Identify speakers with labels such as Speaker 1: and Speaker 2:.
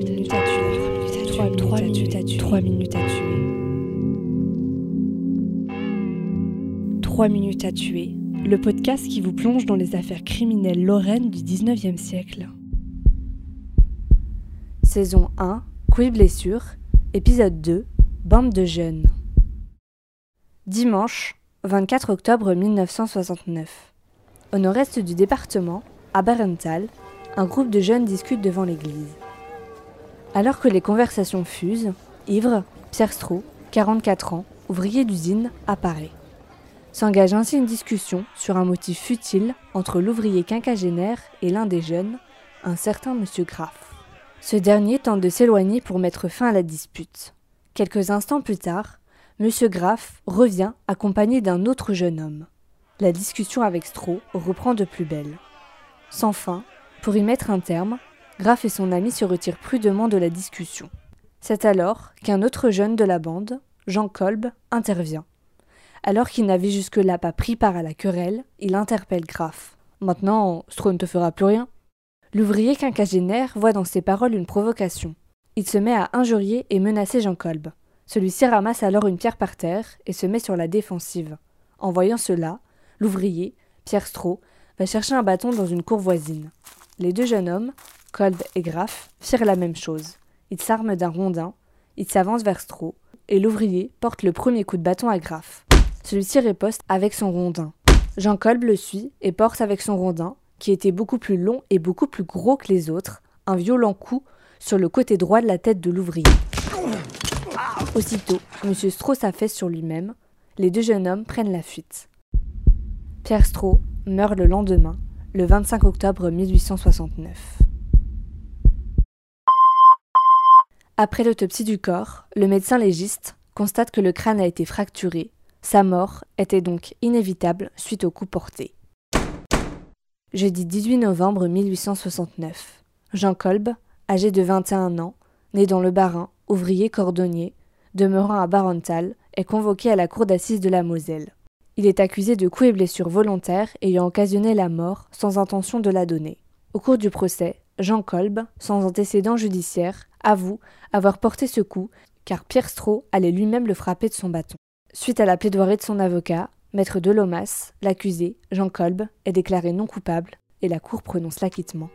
Speaker 1: minutes à tuer. 3 minutes à tuer. 3 minutes à tuer. 3 minutes à tuer. Le podcast qui vous plonge dans les affaires criminelles lorraines du 19e siècle. Saison 1, Couille blessure. Épisode 2, Bande de jeunes. Dimanche, 24 octobre 1969. Au nord-est du département, à Barenthal, un groupe de jeunes discute devant l'église. Alors que les conversations fusent, ivre, Pierre Stroh, 44 ans, ouvrier d'usine, apparaît. S'engage ainsi une discussion sur un motif futile entre l'ouvrier quinquagénaire et l'un des jeunes, un certain monsieur Graff. Ce dernier tente de s'éloigner pour mettre fin à la dispute. Quelques instants plus tard, monsieur Graff revient accompagné d'un autre jeune homme. La discussion avec Stroh reprend de plus belle. Sans fin, pour y mettre un terme, Graff et son ami se retirent prudemment de la discussion. C'est alors qu'un autre jeune de la bande, Jean Kolb, intervient. Alors qu'il n'avait jusque-là pas pris part à la querelle, il interpelle Graff. Maintenant, Stroh ne te fera plus rien. L'ouvrier quinquagénaire voit dans ses paroles une provocation. Il se met à injurier et menacer Jean Kolb. Celui-ci ramasse alors une pierre par terre et se met sur la défensive. En voyant cela, l'ouvrier, Pierre Stroh, va chercher un bâton dans une cour voisine. Les deux jeunes hommes, Kolb et Graff, firent la même chose. Ils s'arment d'un rondin, ils s'avancent vers Stroh, et l'ouvrier porte le premier coup de bâton à Graff. Celui-ci riposte avec son rondin. Jean Kolb le suit et porte avec son rondin, qui était beaucoup plus long et beaucoup plus gros que les autres, un violent coup sur le côté droit de la tête de l'ouvrier. Aussitôt, M. Stroh s'affaisse sur lui-même. Les deux jeunes hommes prennent la fuite. Pierre Stroh meurt le lendemain, le 25 octobre 1869. Après l'autopsie du corps, le médecin légiste constate que le crâne a été fracturé. Sa mort était donc inévitable suite au coup porté. Jeudi 18 novembre 1869. Jean Kolb, âgé de 21 ans, né dans le Bas-Rhin, ouvrier cordonnier, demeurant à Barenthal, est convoqué à la cour d'assises de la Moselle. Il est accusé de coups et blessures volontaires ayant occasionné la mort sans intention de la donner. Au cours du procès, Jean Kolb, sans antécédent judiciaire, avoue avoir porté ce coup car Pierre Stroh allait lui-même le frapper de son bâton. Suite à la plaidoirie de son avocat, maître Delomas, l'accusé, Jean Kolb, est déclaré non coupable et la cour prononce l'acquittement.